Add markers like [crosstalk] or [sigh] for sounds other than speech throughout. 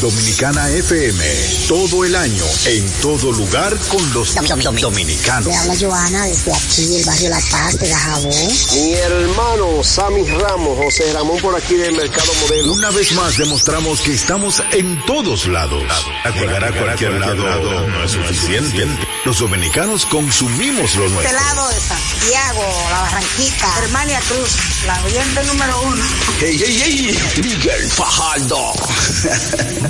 Dominicana FM, todo el año, en todo lugar con los dominicanos. Le habla Joana desde aquí, del barrio La Paz, de Dajabón. Mi hermano Sammy Ramos, José Ramón por aquí del Mercado Modelo. Una vez más demostramos que estamos en todos lados. Llegar a cualquier lado no es suficiente. Los dominicanos consumimos lo nuestro. Este lado de Santiago, La Barranquita, Hermania Cruz, la oyente número uno. ¡Hey, hey, hey! Miguel Fajardo. [laughs]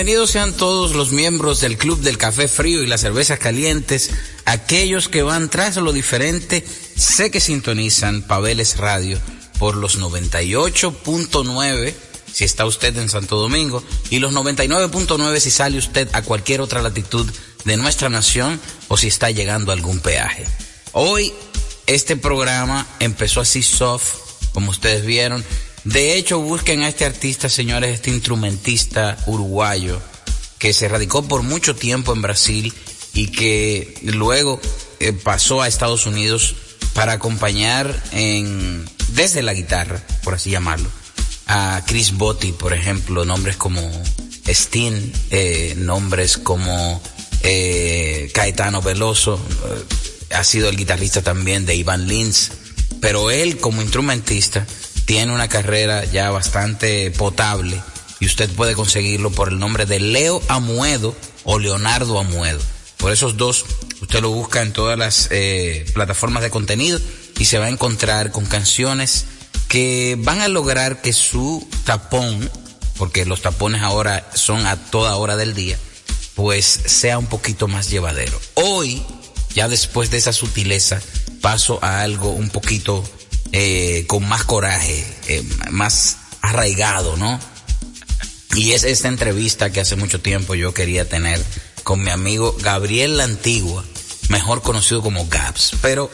Bienvenidos sean todos los miembros del Club del Café Frío y las Cervezas Calientes, aquellos que van tras lo diferente, sé que sintonizan Pabeles Radio por los 98.9 si está usted en Santo Domingo y los 99.9 si sale usted a cualquier otra latitud de nuestra nación o si está llegando a algún peaje. Hoy este programa empezó así soft, como ustedes vieron, de hecho, busquen a este artista, señores, este instrumentista uruguayo que se radicó por mucho tiempo en Brasil y que luego eh, pasó a Estados Unidos para acompañar en, desde la guitarra, por así llamarlo, a Chris Botti, por ejemplo, nombres como Steen, eh, nombres como eh, Caetano Veloso, ha sido el guitarrista también de Ivan Lins, pero él como instrumentista tiene una carrera ya bastante potable y usted puede conseguirlo por el nombre de Leo Amuedo o Leonardo Amuedo. Por esos dos, usted lo busca en todas las eh, plataformas de contenido y se va a encontrar con canciones que van a lograr que su tapón, porque los tapones ahora son a toda hora del día, pues sea un poquito más llevadero. Hoy, ya después de esa sutileza, paso a algo un poquito eh, con más coraje, eh, más arraigado, ¿no? Y es esta entrevista que hace mucho tiempo yo quería tener con mi amigo Gabriel La Antigua, mejor conocido como Gabs. Pero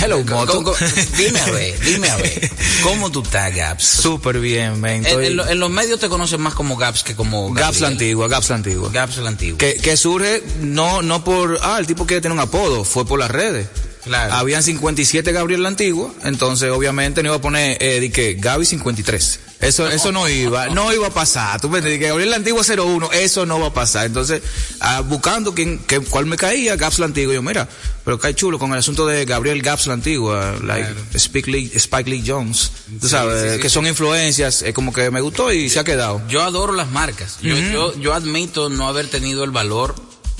Hello, Moto. dime a ver, dime a ver. ¿Cómo tú estás, Gaps? Súper bien, men. En, en, los medios te conocen más como Gaps que como Gabriel. Gaps la antigua, Gaps la antigua. Gaps la antigua. Que, que surge no, no por, ah, el tipo quiere tener un apodo, fue por las redes. Claro. Habían 57 Gabriel la antigua, entonces obviamente no iba a poner, eh, de que Gaby 53. Eso, eso no iba, no iba a pasar. Tú me que Gabriel la antigua 01, eso no va a pasar. Entonces, ah, buscando quién, qué, cuál me caía, Gaps la antigua, yo, mira, pero cae chulo con el asunto de Gabriel Gaps la antigua, like Spike, Lee, Spike Lee Jones. Tú sabes, que son influencias, es como que me gustó y se ha quedado. Yo adoro las marcas. yo, yo, yo admito no haber tenido el valor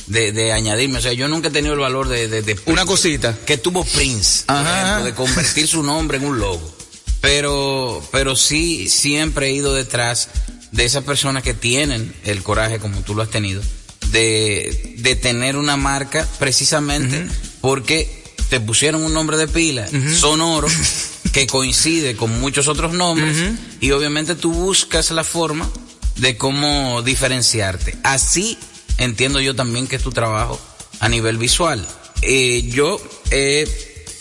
de, de, añadirme. O sea, yo nunca he tenido el valor de... de, de Una cosita. Que tuvo Prince, Ajá. de convertir su nombre en un logo. Pero, pero sí, siempre he ido detrás de esas personas que tienen el coraje, como tú lo has tenido, de, de tener una marca precisamente uh -huh. porque te pusieron un nombre de pila, uh -huh. sonoro, [laughs] que coincide con muchos otros nombres, uh -huh. y obviamente tú buscas la forma de cómo diferenciarte. Así entiendo yo también que es tu trabajo a nivel visual. Eh, yo he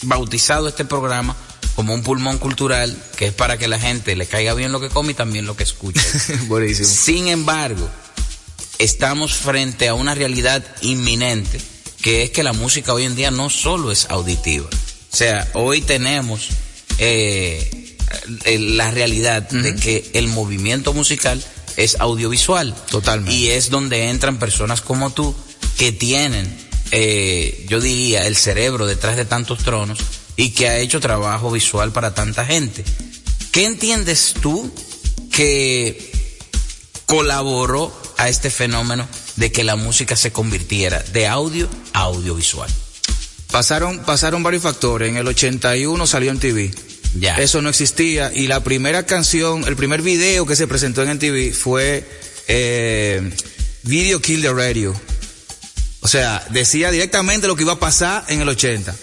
bautizado este programa como un pulmón cultural que es para que la gente le caiga bien lo que come y también lo que escucha. [laughs] Buenísimo. Sin embargo, estamos frente a una realidad inminente que es que la música hoy en día no solo es auditiva. O sea, hoy tenemos eh, la realidad uh -huh. de que el movimiento musical es audiovisual. Totalmente. Y es donde entran personas como tú que tienen, eh, yo diría, el cerebro detrás de tantos tronos y que ha hecho trabajo visual para tanta gente. ¿Qué entiendes tú que colaboró a este fenómeno de que la música se convirtiera de audio a audiovisual? Pasaron, pasaron varios factores. En el 81 salió en TV. Eso no existía. Y la primera canción, el primer video que se presentó en MTV fue eh, Video Kill the Radio. O sea, decía directamente lo que iba a pasar en el 80.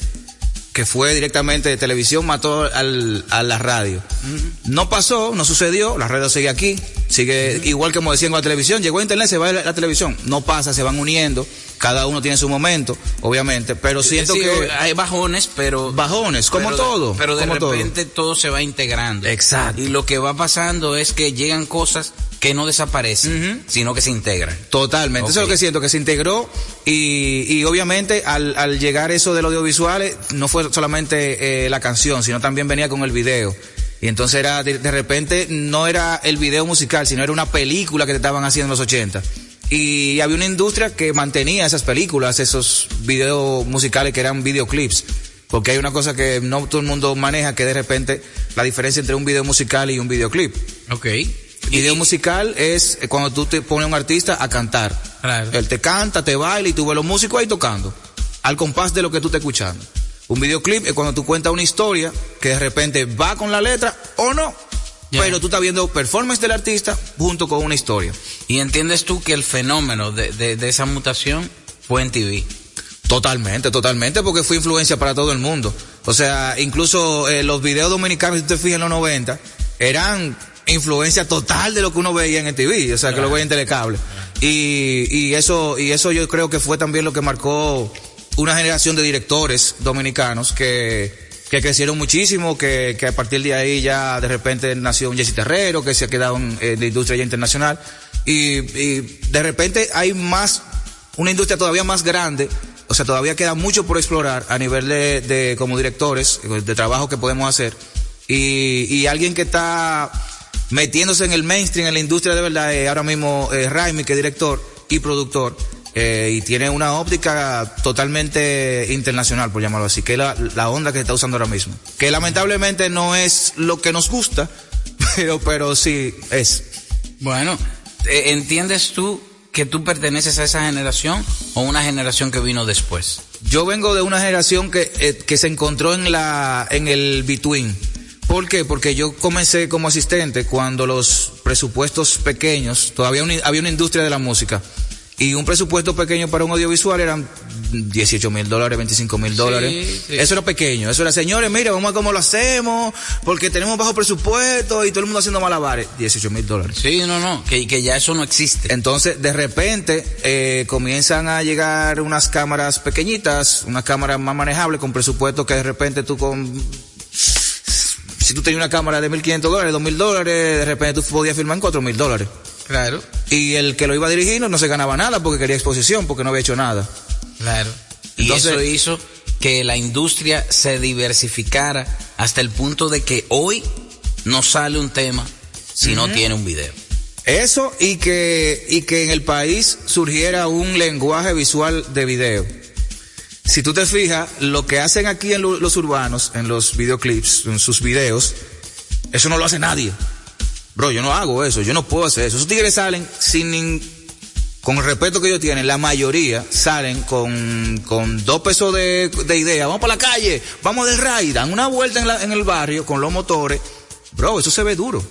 Que fue directamente de televisión, mató al, a la radio. Uh -huh. No pasó, no sucedió, la radio sigue aquí, sigue uh -huh. igual como decían con la televisión, llegó a internet, se va a la, la televisión. No pasa, se van uniendo cada uno tiene su momento, obviamente, pero siento sí, que hay bajones, pero bajones, como pero todo, de, pero de repente todo. todo. se va integrando. Exacto. Y lo que va pasando es que llegan cosas que no desaparecen, uh -huh. sino que se integran. Totalmente, okay. eso es lo que siento, que se integró y, y obviamente al, al, llegar eso del audiovisual no fue solamente eh, la canción, sino también venía con el video. Y entonces era, de, de repente, no era el video musical, sino era una película que te estaban haciendo en los 80 y había una industria que mantenía esas películas, esos videos musicales que eran videoclips. Porque hay una cosa que no todo el mundo maneja, que de repente la diferencia entre un video musical y un videoclip. Ok. Video y, musical es cuando tú te pones a un artista a cantar. Claro. Él te canta, te baila y tú ves los músicos ahí tocando. Al compás de lo que tú estás escuchando. Un videoclip es cuando tú cuentas una historia que de repente va con la letra o no. Yeah. Pero tú estás viendo performance del artista junto con una historia. ¿Y entiendes tú que el fenómeno de, de, de esa mutación fue en TV? Totalmente, totalmente, porque fue influencia para todo el mundo. O sea, incluso eh, los videos dominicanos, si te fijas en los 90, eran influencia total de lo que uno veía en el TV, o sea, que lo veía en telecable. Y, y eso, y eso yo creo que fue también lo que marcó una generación de directores dominicanos que, que crecieron muchísimo, que, que a partir de ahí ya de repente nació un Jesse Terrero, que se ha quedado en, la industria ya internacional, y, y, de repente hay más, una industria todavía más grande, o sea, todavía queda mucho por explorar a nivel de, de como directores, de trabajo que podemos hacer, y, y alguien que está metiéndose en el mainstream, en la industria de verdad, eh, ahora mismo eh, Raimi, que es director y productor, eh, y tiene una óptica totalmente internacional, por llamarlo así, que es la, la, onda que se está usando ahora mismo. Que lamentablemente no es lo que nos gusta, [laughs] pero, pero sí es. Bueno, ¿entiendes tú que tú perteneces a esa generación o una generación que vino después? Yo vengo de una generación que, eh, que se encontró en la, en el between. ¿Por qué? Porque yo comencé como asistente cuando los presupuestos pequeños, todavía un, había una industria de la música Y un presupuesto pequeño para un audiovisual eran 18 mil dólares, 25 mil dólares. Eso era pequeño. Eso era, señores, mira, vamos a ver cómo lo hacemos, porque tenemos bajo presupuesto y todo el mundo haciendo malabares. 18 mil dólares. Sí, no, no, que, que ya eso no existe. Entonces, de repente, eh, comienzan a llegar unas cámaras pequeñitas, unas cámaras más manejables con presupuesto que de repente tú con si tú tenías una cámara de 1.500 dólares, 2.000 dólares, de repente tú podías filmar en 4.000 dólares. Claro. Y el que lo iba a dirigir no, se ganaba nada porque quería exposición, porque no había hecho nada. Claro. Y eso hizo que la industria se diversificara hasta el punto de que hoy no sale un tema si no tiene un video. Eso y que, y que en el país surgiera un lenguaje visual de video. Si tú te fijas, lo que hacen aquí en los urbanos, en los videoclips, en sus videos, eso no lo hace nadie. Bro, yo no hago eso, yo no puedo hacer eso. Esos tigres salen sin con el respeto que ellos tienen, la mayoría salen con, con dos pesos de, de idea. Vamos para la calle, vamos del raid, dan una vuelta en, en el barrio con los motores. Bro, eso se ve duro.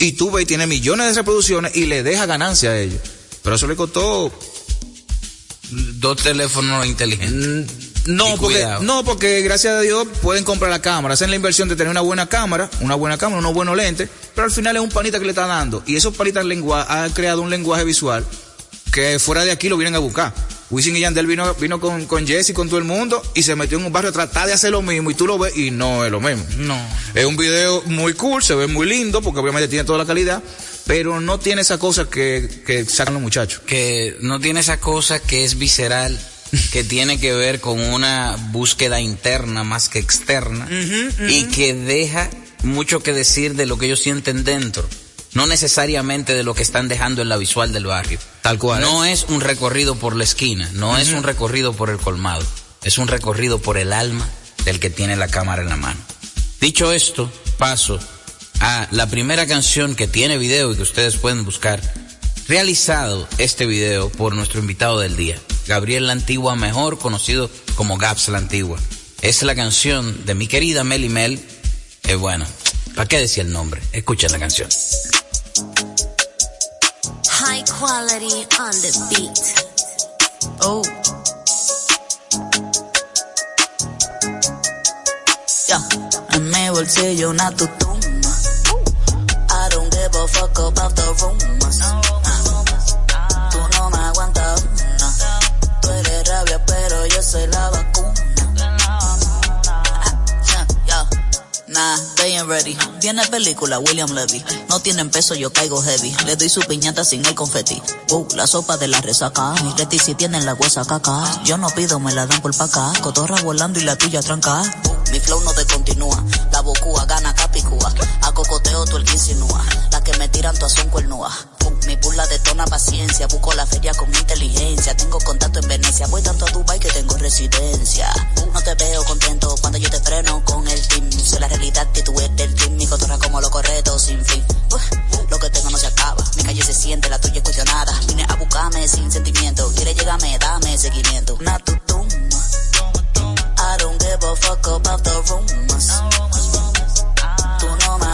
Y tú ves, tiene millones de reproducciones y le deja ganancia a ellos. Pero eso le costó dos teléfonos inteligentes. Mm, no, porque, no, porque gracias a Dios pueden comprar la cámara, hacen la inversión de tener una buena cámara, una buena cámara, unos buenos lentes, pero al final es un panita que le está dando. Y esos panitas han creado un lenguaje visual que fuera de aquí lo vienen a buscar. Wisin y Yandel vino, vino con, con Jesse, con todo el mundo, y se metió en un barrio a tratar de hacer lo mismo, y tú lo ves, y no es lo mismo. No. Es un video muy cool, se ve muy lindo, porque obviamente tiene toda la calidad, pero no tiene esa cosa que, que sacan los muchachos. Que no tiene esa cosa que es visceral, que tiene que ver con una búsqueda interna más que externa, y que deja mucho que decir de lo que ellos sienten dentro no necesariamente de lo que están dejando en la visual del barrio. Tal cual. No es, un recorrido por la esquina, no es un recorrido por el colmado, es un recorrido por el alma del que tiene la cámara en la mano. Dicho esto, paso a la primera canción que tiene video y que ustedes pueden buscar, realizado este video por nuestro invitado del día, Gabriel La Antigua, mejor conocido como Gaps La Antigua. Es la canción de mi querida Meli Mel. Eh, bueno, ¿para qué decía el nombre? Escuchen la canción. Oh. En mi bolsillo una tutu give a fuck about the rumors. Viene película, William Levy. No tienen peso, yo caigo heavy. Le doy su piñata sin el confeti. Uh, la sopa de la resaca. Mi reti si tienen la huesa caca. Yo no pido, me la dan por pa' acá. Cotorra volando y la tuya tranca. Mi flow no te continúa. La bocúa gana capicúa. Cocoteo tú el que insinúa. La que me tiran todas son cuernúa. Mi burla detona paciencia. Busco la feria con inteligencia. Tengo contacto en Venecia. Voy tanto a Dubai que tengo residencia. No te veo contento cuando yo te freno con el team. Sé la realidad que tú eres del team. Mi cotorra como lo correcto sin fin. lo que tengo no se acaba. Mi calle se siente, la tuya es cuestionada. Vine a buscarme sin sentimiento. Quiere llegarme, dame seguimiento. Una I don't give a fuck about the rumors.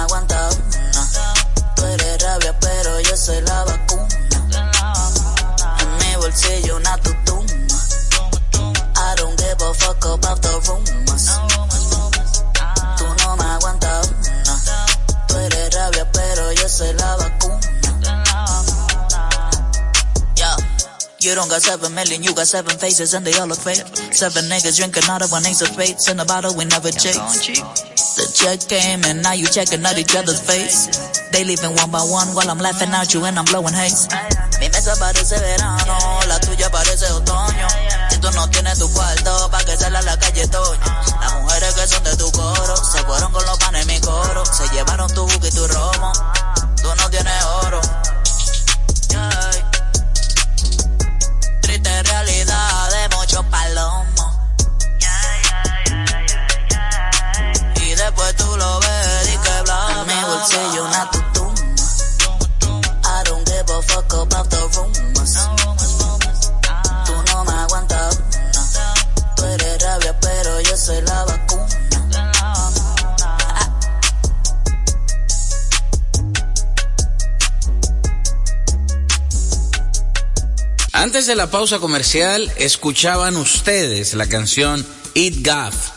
Aguantas una. Tú eres rabia, pero yo soy la vacuna. En mi bolsillo una tutuma. I don't give a fuck about the rumors. Tú no me una. Tú eres rabia, pero yo soy la vacuna. You don't got seven million, you got seven faces and they all look fake. Seven niggas drinking out of one ace of spades in a bottle we never chase. The check came and now you checking out each other's face. They leaving one by one while I'm laughing at you and I'm blowing haze. Mi mesa parece verano, la tuya parece otoño. Si tú no tienes tu cuarto, pa' que salga a la calle Toño. Las mujeres que son de tu coro, se fueron con los panes en mi coro. Se llevaron tu buque y tu romo. Tú no tienes oro. Yeah realidad de mucho palomo. tú lo ves y que bla, bla, Me bolsillo una tutuma. I don't give a fuck about the rumors. Tú no me aguantas una. Tú eres rabia, pero yo soy la vacuna. Antes de la pausa comercial, escuchaban ustedes la canción Eat Gaff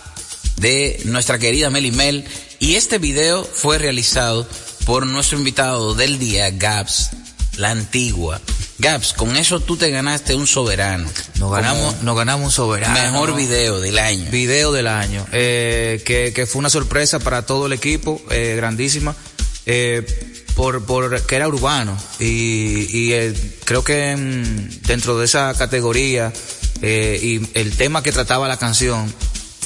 de nuestra querida Meli Mel y este video fue realizado por nuestro invitado del día, Gaps, la antigua. Gaps, con eso tú te ganaste un soberano. Nos ganamos, nos ganamos un soberano. Mejor video del año. Video del año. Eh, que, que, fue una sorpresa para todo el equipo, eh, grandísima. Eh, por, por que era urbano y, y eh, creo que dentro de esa categoría eh, y el tema que trataba la canción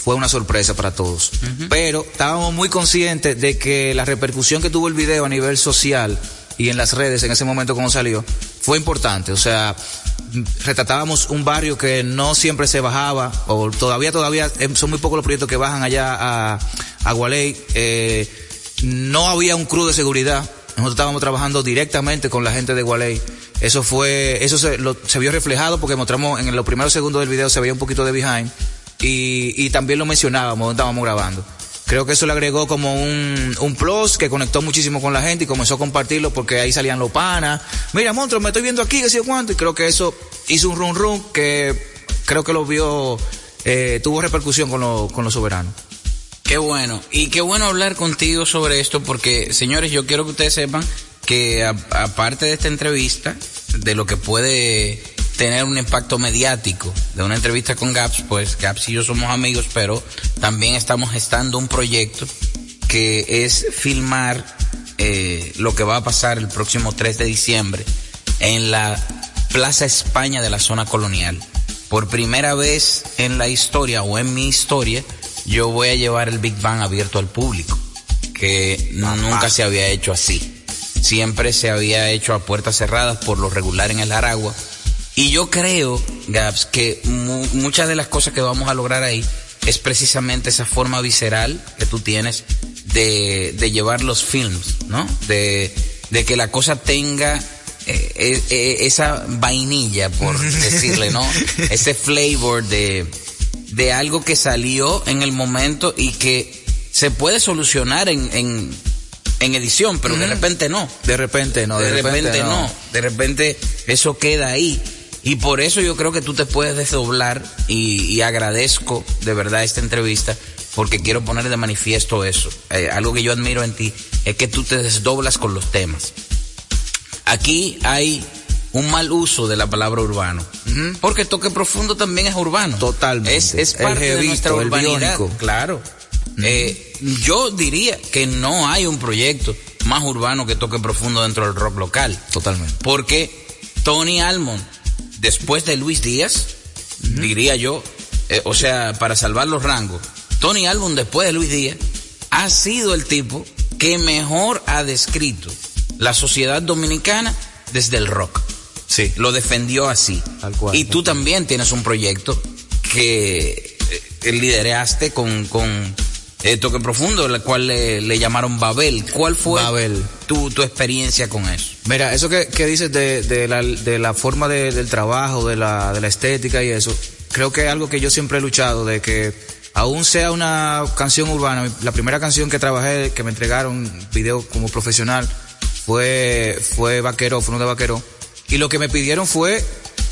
fue una sorpresa para todos. Pero estábamos muy conscientes de que la repercusión que tuvo el video a nivel social y en las redes en ese momento como salió fue importante. O sea, retratábamos un barrio que no siempre se bajaba, o todavía, todavía eh, son muy pocos los proyectos que bajan allá a, a Gualey. Eh, no había un crew de seguridad. Nosotros estábamos trabajando directamente con la gente de Gualey. Eso fue, eso se, lo, se vio reflejado porque mostramos en los primeros segundos del video se veía un poquito de behind y, y también lo mencionábamos cuando estábamos grabando. Creo que eso le agregó como un, un plus que conectó muchísimo con la gente y comenzó a compartirlo porque ahí salían los panas. Mira, monstruo, me estoy viendo aquí, que sé cuánto. Y creo que eso hizo un run run que creo que lo vio, eh, tuvo repercusión con, lo, con los soberanos. Qué bueno. Y qué bueno hablar contigo sobre esto porque, señores, yo quiero que ustedes sepan que aparte de esta entrevista, de lo que puede tener un impacto mediático de una entrevista con Gaps, pues Gaps y yo somos amigos, pero también estamos gestando un proyecto que es filmar eh, lo que va a pasar el próximo 3 de diciembre en la Plaza España de la zona colonial. Por primera vez en la historia o en mi historia, yo voy a llevar el Big Bang abierto al público, que nunca se había hecho así. Siempre se había hecho a puertas cerradas por lo regular en el Aragua y yo creo, Gabs, que mu muchas de las cosas que vamos a lograr ahí es precisamente esa forma visceral que tú tienes de, de llevar los films, ¿no? De, de que la cosa tenga eh, eh, eh esa vainilla, por [laughs] decirle, ¿no? Ese flavor de, de algo que salió en el momento y que se puede solucionar en, en, en edición, pero mm. de repente no. De repente no, de, de repente, repente no. no. De repente eso queda ahí. Y por eso yo creo que tú te puedes desdoblar y, y agradezco de verdad esta entrevista porque quiero poner de manifiesto eso. Eh, algo que yo admiro en ti es que tú te desdoblas con los temas. Aquí hay un mal uso de la palabra urbano. Uh -huh. Porque toque profundo también es urbano. Totalmente. Es, es parte jevito, de nuestra urbanidad. Claro. Uh -huh. eh, yo diría que no hay un proyecto más urbano que toque profundo dentro del rock local. Totalmente. Porque Tony Almond después de Luis Díaz, uh -huh. diría yo, eh, o sea, para salvar los rangos, Tony Albon después de Luis Díaz ha sido el tipo que mejor ha descrito la sociedad dominicana desde el rock. Sí. Lo defendió así. Tal cual, y tú también tienes un proyecto que eh, lideraste con, con eh, Toque Profundo, la cual le, le, llamaron Babel. ¿Cuál fue Babel. Tu, tu experiencia con eso? Mira, eso que, que dices de, de, la, de la forma de, del trabajo, de la, de la estética y eso, creo que es algo que yo siempre he luchado, de que aún sea una canción urbana, la primera canción que trabajé, que me entregaron video como profesional, fue, fue Vaquero, fue uno de Vaquero, y lo que me pidieron fue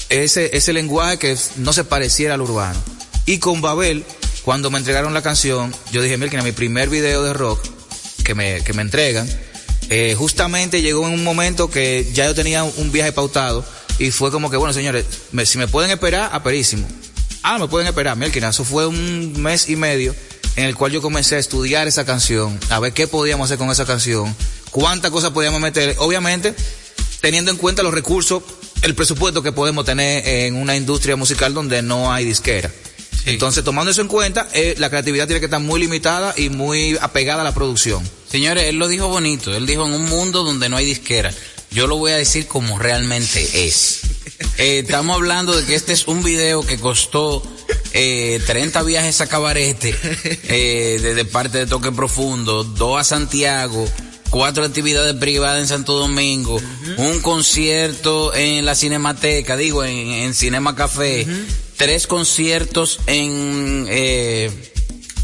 ese, ese lenguaje que no se pareciera al urbano. Y con Babel, cuando me entregaron la canción, yo dije, mira, mi primer video de rock que me, que me entregan, eh, justamente llegó en un momento que ya yo tenía un viaje pautado y fue como que, bueno, señores, si me pueden esperar, aperísimo. Ah, me pueden esperar, Melkin, eso fue un mes y medio en el cual yo comencé a estudiar esa canción, a ver qué podíamos hacer con esa canción, cuántas cosas podíamos meter, obviamente teniendo en cuenta los recursos, el presupuesto que podemos tener en una industria musical donde no hay disquera. Sí. Entonces, tomando eso en cuenta, eh, la creatividad tiene que estar muy limitada y muy apegada a la producción. Señores, él lo dijo bonito. Él dijo en un mundo donde no hay disquera. Yo lo voy a decir como realmente es. [laughs] Eh, estamos hablando de que este es un video que costó eh, 30 viajes a Cabarete [laughs] eh, desde parte de Toque Profundo, dos a Santiago, cuatro actividades privadas en Santo Domingo, uh -huh. un concierto en la Cinemateca, digo, en, en Cinema Café, uh -huh. Tres conciertos en eh,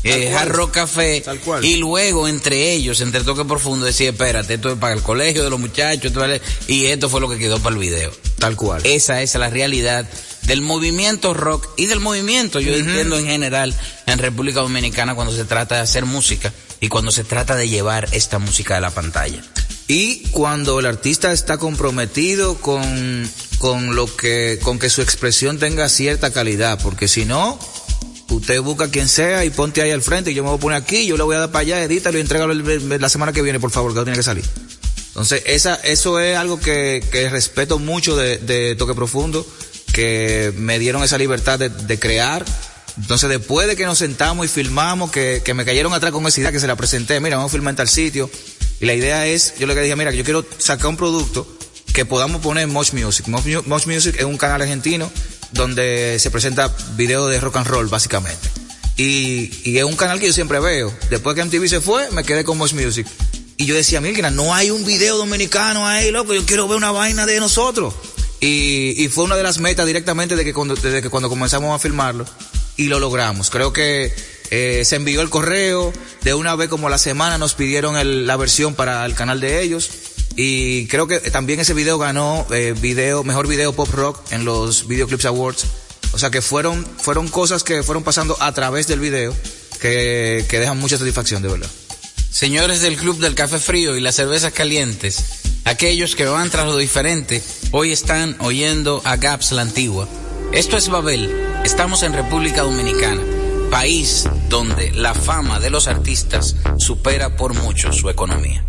eh, Hard Rock Café, y luego entre ellos, entre Toque Profundo, decía, espérate, esto es para el colegio de los muchachos, esto vale, y esto fue lo que quedó para el video. Tal cual. Esa es la realidad del movimiento rock y del movimiento, yo entiendo en general, en República Dominicana cuando se trata de hacer música y cuando se trata de llevar esta música a la pantalla. Y cuando el artista está comprometido con, con lo que, con que su expresión tenga cierta calidad, porque si no, usted busca quien sea y ponte ahí al frente y yo me voy a poner aquí, yo le voy a dar para allá, edítalo y entrégalo la semana que viene, por favor, que no tiene que salir. Entonces, esa, eso es algo que, que respeto mucho de, de Toque Profundo, que me dieron esa libertad de, de, crear. Entonces, después de que nos sentamos y filmamos, que, que me cayeron atrás con esa idea que se la presenté, mira, vamos a filmar en tal sitio. Y la idea es, yo le dije, mira, yo quiero sacar un producto que podamos poner Mosh Music. Mosh Music es un canal argentino donde se presenta videos de rock and roll, básicamente. Y, y, es un canal que yo siempre veo. Después que MTV se fue, me quedé con Mosh Music. Y yo decía, mira, no hay un video dominicano ahí, loco, yo quiero ver una vaina de nosotros. Y, y fue una de las metas directamente de que cuando, desde que cuando comenzamos a filmarlo. Y lo logramos. Creo que eh, se envió el correo, de una vez como la semana nos pidieron la versión para el canal de ellos. Y creo que también ese video ganó eh, video, mejor video pop rock en los Video Clips Awards. O sea que fueron, fueron cosas que fueron pasando a través del video que, que dejan mucha satisfacción, de verdad. Señores del Club del Café Frío y las Cervezas Calientes, aquellos que van tras lo diferente, hoy están oyendo a Gaps la Antigua. Esto es Babel, estamos en República Dominicana, país donde la fama de los artistas supera por mucho su economía.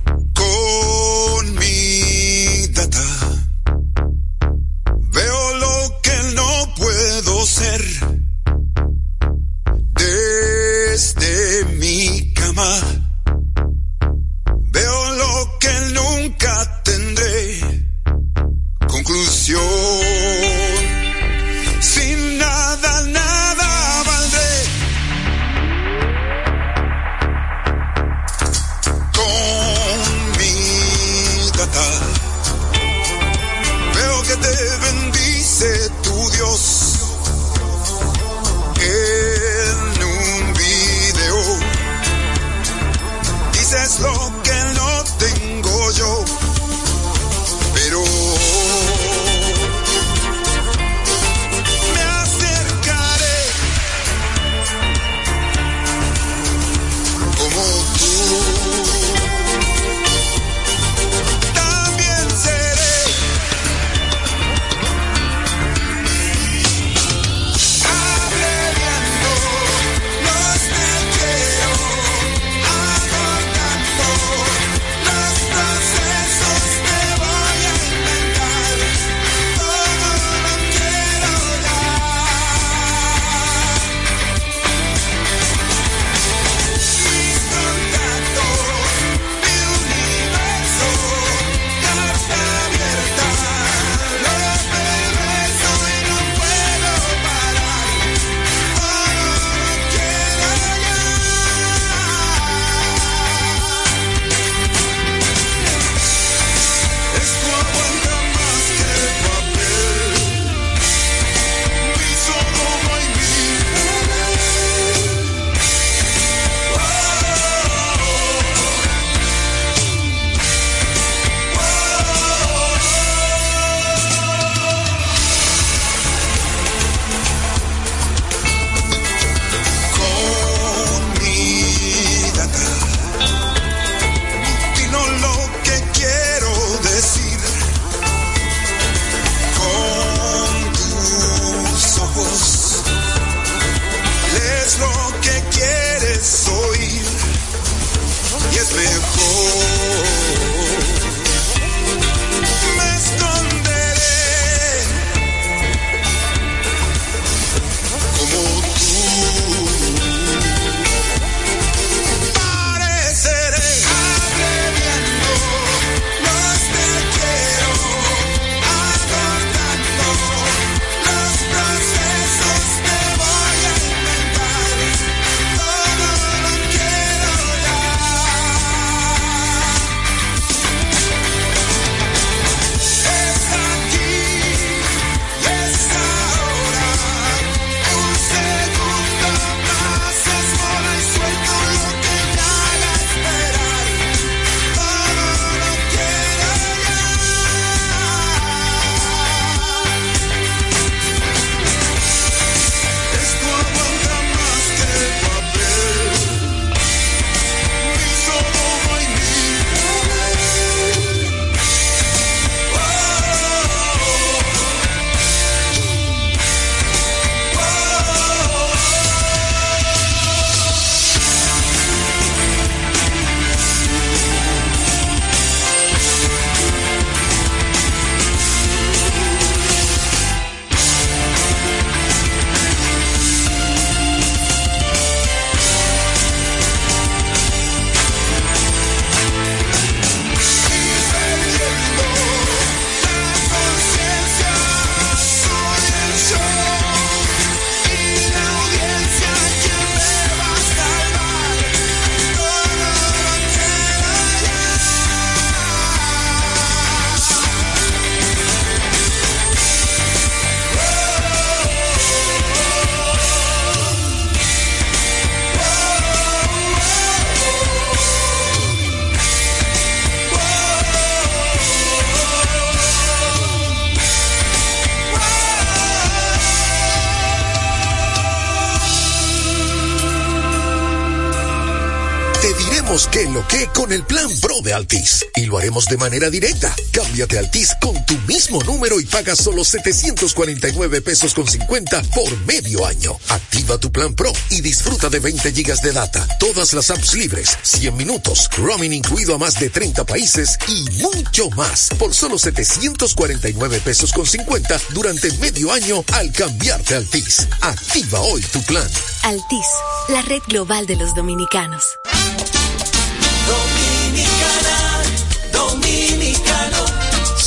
Altis. Y lo haremos de manera directa. Cámbiate a Altis con tu mismo número y paga solo 749 pesos con 50 por medio año. Activa tu plan Pro y disfruta de 20 gigas de data, todas las apps libres, 100 minutos, roaming incluido a más de 30 países y mucho más por solo 749 pesos con 50 durante medio año al cambiarte a Altis. Activa hoy tu plan. Altis, la red global de los dominicanos.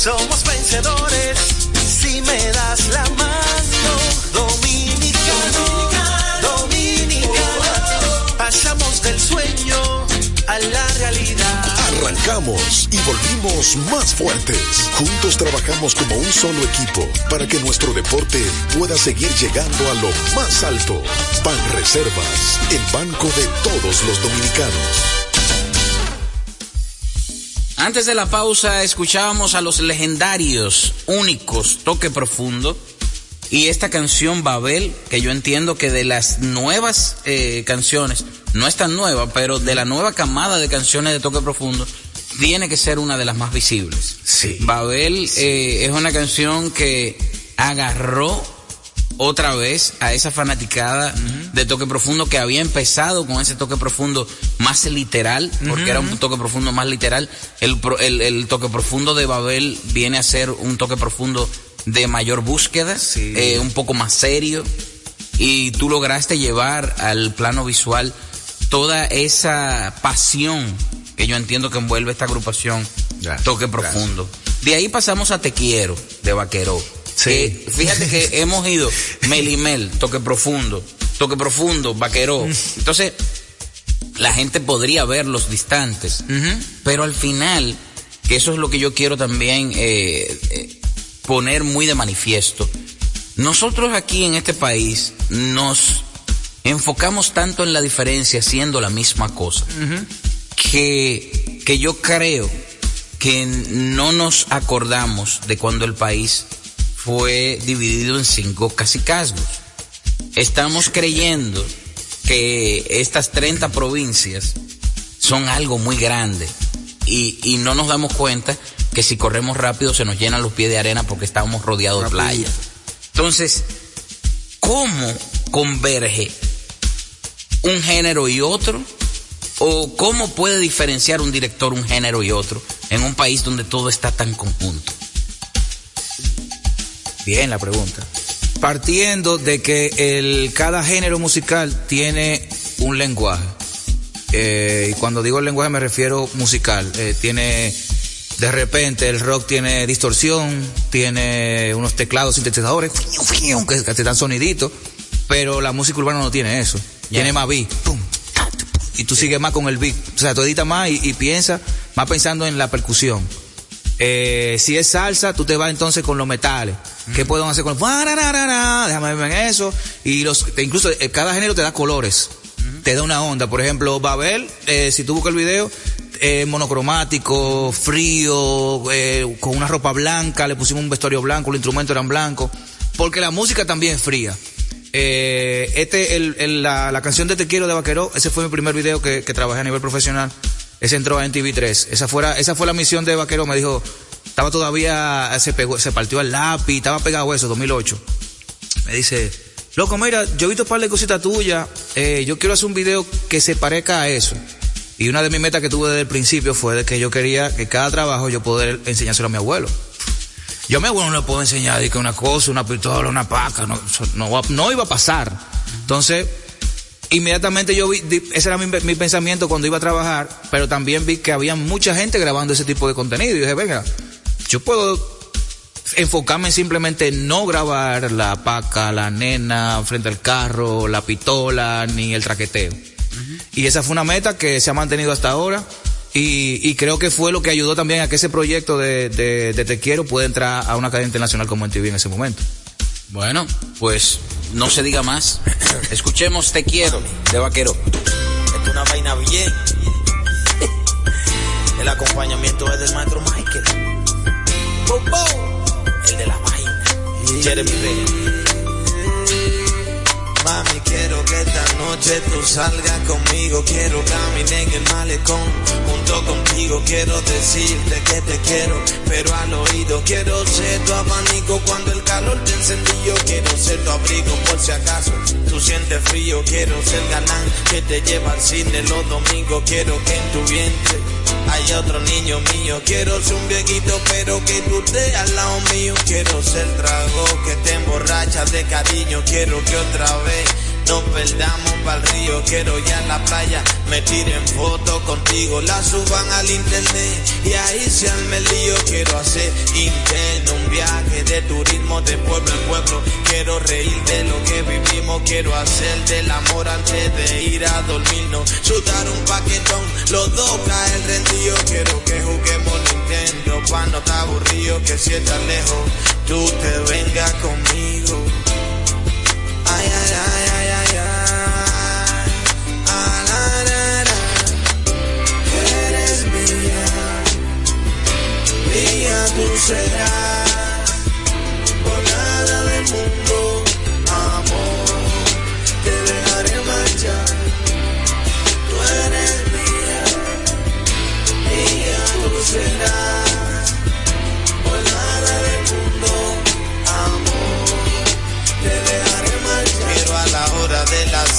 Somos vencedores si me das la mano. Dominicano, dominicano, pasamos del sueño a la realidad. Arrancamos y volvimos más fuertes. Juntos trabajamos como un solo equipo para que nuestro deporte pueda seguir llegando a lo más alto. Ban Reservas, el banco de todos los dominicanos. Antes de la pausa escuchábamos a los legendarios, únicos, Toque Profundo y esta canción Babel, que yo entiendo que de las nuevas eh, canciones, no es tan nueva, pero de la nueva camada de canciones de Toque Profundo, tiene que ser una de las más visibles. Sí. Babel eh, es una canción que agarró otra vez a esa fanaticada de toque profundo que había empezado con ese toque profundo más literal, porque era un toque profundo más literal. El, pro- el, el toque profundo de Babel viene a ser un toque profundo de mayor búsqueda, eh, un poco más serio, y tú lograste llevar al plano visual toda esa pasión que yo entiendo que envuelve esta agrupación Toque Profundo. De ahí pasamos a Te Quiero, de Que, fíjate que [laughs] hemos ido Melimel, Toque Profundo, Toque Profundo, Vaquero. Entonces, la gente podría ver los distantes, pero al final, que eso es lo que yo quiero también eh, eh, poner muy de manifiesto, nosotros aquí en este país nos enfocamos tanto en la diferencia siendo la misma cosa, que, que yo creo que no nos acordamos de cuando el país fue dividido en cinco cacicazgos. Estamos creyendo que estas 30 provincias son algo muy grande y, y no nos damos cuenta que si corremos rápido se nos llenan los pies de arena porque estamos rodeados de playa. Entonces, ¿cómo converge un género y otro? ¿O cómo puede diferenciar un director un género y otro en un país donde todo está tan conjunto? Bien la pregunta. Partiendo de que el, cada género musical tiene un lenguaje. Eh, y cuando digo lenguaje me refiero musical. Eh, tiene, de repente el rock tiene distorsión, tiene unos teclados sintetizadores, que, que te dan soniditos, pero la música urbana no tiene eso. Tiene más beat. pum, y tú sigues más con el beat. O sea, tú editas más y, y piensas más pensando en la percusión. Eh, si es salsa, tú te vas entonces con los metales. ¿Qué pueden hacer con Guarararara, Déjame ver en eso. Y los, incluso eh, cada género te da colores. Te da una onda. Por ejemplo, Babel, eh, si tú buscas el video, eh, monocromático, frío, eh, con una ropa blanca, le pusimos un vestuario blanco, los instrumentos eran blancos. Porque la música también es fría. Eh, este, el, el- la, la canción de Te Quiero de Vaquero, ese fue mi primer video que, que trabajé a nivel profesional. Ese entró a NTV3. Esa, fuera, esa fue la misión de Vaquero. Me dijo, estaba todavía, se pegó, se partió el lápiz, estaba pegado eso, 2008. Me dice, loco, mira, yo he visto un par de cositas tuyas, eh, yo quiero hacer un video que se parezca a eso. Y una de mis metas que tuve desde el principio fue de que yo quería que cada trabajo yo poder enseñárselo a mi abuelo. Yo a mi abuelo no le puedo enseñar que una cosa, una pistola, una paca, no, no, no iba a pasar. Entonces, inmediatamente yo vi, ese era mi, mi pensamiento cuando iba a trabajar, pero también vi que había mucha gente grabando ese tipo de contenido. Y dije, venga, yo puedo enfocarme en simplemente no grabar la paca, la nena frente al carro, la pistola, ni el traqueteo. Y esa fue una meta que se ha mantenido hasta ahora. Y, y creo que fue lo que ayudó también a que ese proyecto de, de, de Te Quiero pueda entrar a una cadena internacional como NTV en ese momento. Bueno, pues no se diga más. Escuchemos Te Quiero de Vaquero. Es una vaina bien. El acompañamiento es del maestro Michael. El de la vaina. Jeremy Vega. Mami, quiero que esta noche tú salgas conmigo. Quiero caminar en el malecón junto contigo. Quiero decirte que te quiero, pero al oído. Quiero ser tu abanico cuando el calor te encendió. Quiero ser tu abrigo por si acaso tú sientes frío. Quiero ser galán que te lleva al cine los domingos. Quiero que en tu vientre hay otro niño mío. Quiero ser un viejito, pero que tú estés al lado mío. Quiero ser trago que te emborracha de cariño. Quiero que otra vez nos perdamos pa'l río. Quiero ya en la playa me tiren fotos contigo. La suban al internet y ahí se arme el lío. Quiero hacer interno un viaje de turismo de pueblo en pueblo. Quiero reír de lo que vivimos. Quiero hacer del amor antes de ir a dormirnos. Sudar un paquetón, los dos caen rendidos. Quiero que juguemos Nintendo pa' no estar aburrido. Que si estás lejos, tú te vengas conmigo. Mía tú serás. Por nada del mundo, amor, te dejaré marchar. Tú eres mía, mía tú serás.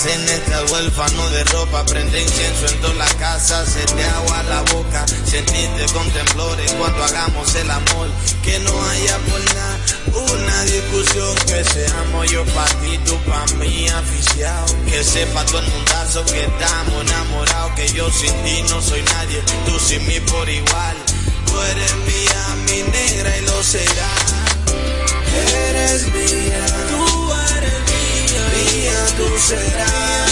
Cena está huérfano de ropa, prende incienso en toda la casa, se te agua la boca, sentirte con temblores cuando hagamos el amor, que no haya por nada una discusión, que seamos yo pa' ti, tú pa' mí aficiado, que sepa todo el mundazo que estamos enamorados, que yo sin ti no soy nadie, tú sin mí por igual, tú eres mía, mi negra y lo serás. Eres mía, tú serás.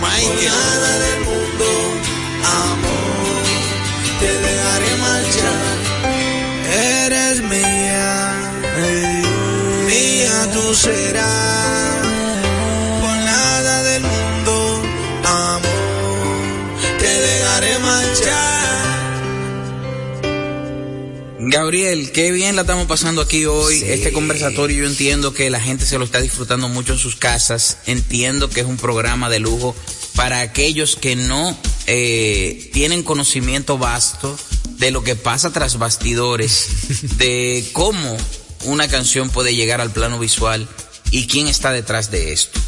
Por nada del mundo, amor, te dejaré marchar. Eres mía, mía tú serás. Gabriel, qué bien la estamos pasando aquí hoy. Este conversatorio yo entiendo que la gente se lo está disfrutando mucho en sus casas. Entiendo que es un programa de lujo para aquellos que no eh, tienen conocimiento vasto de lo que pasa tras bastidores, [laughs] de cómo una canción puede llegar al plano visual y quién está detrás de esto.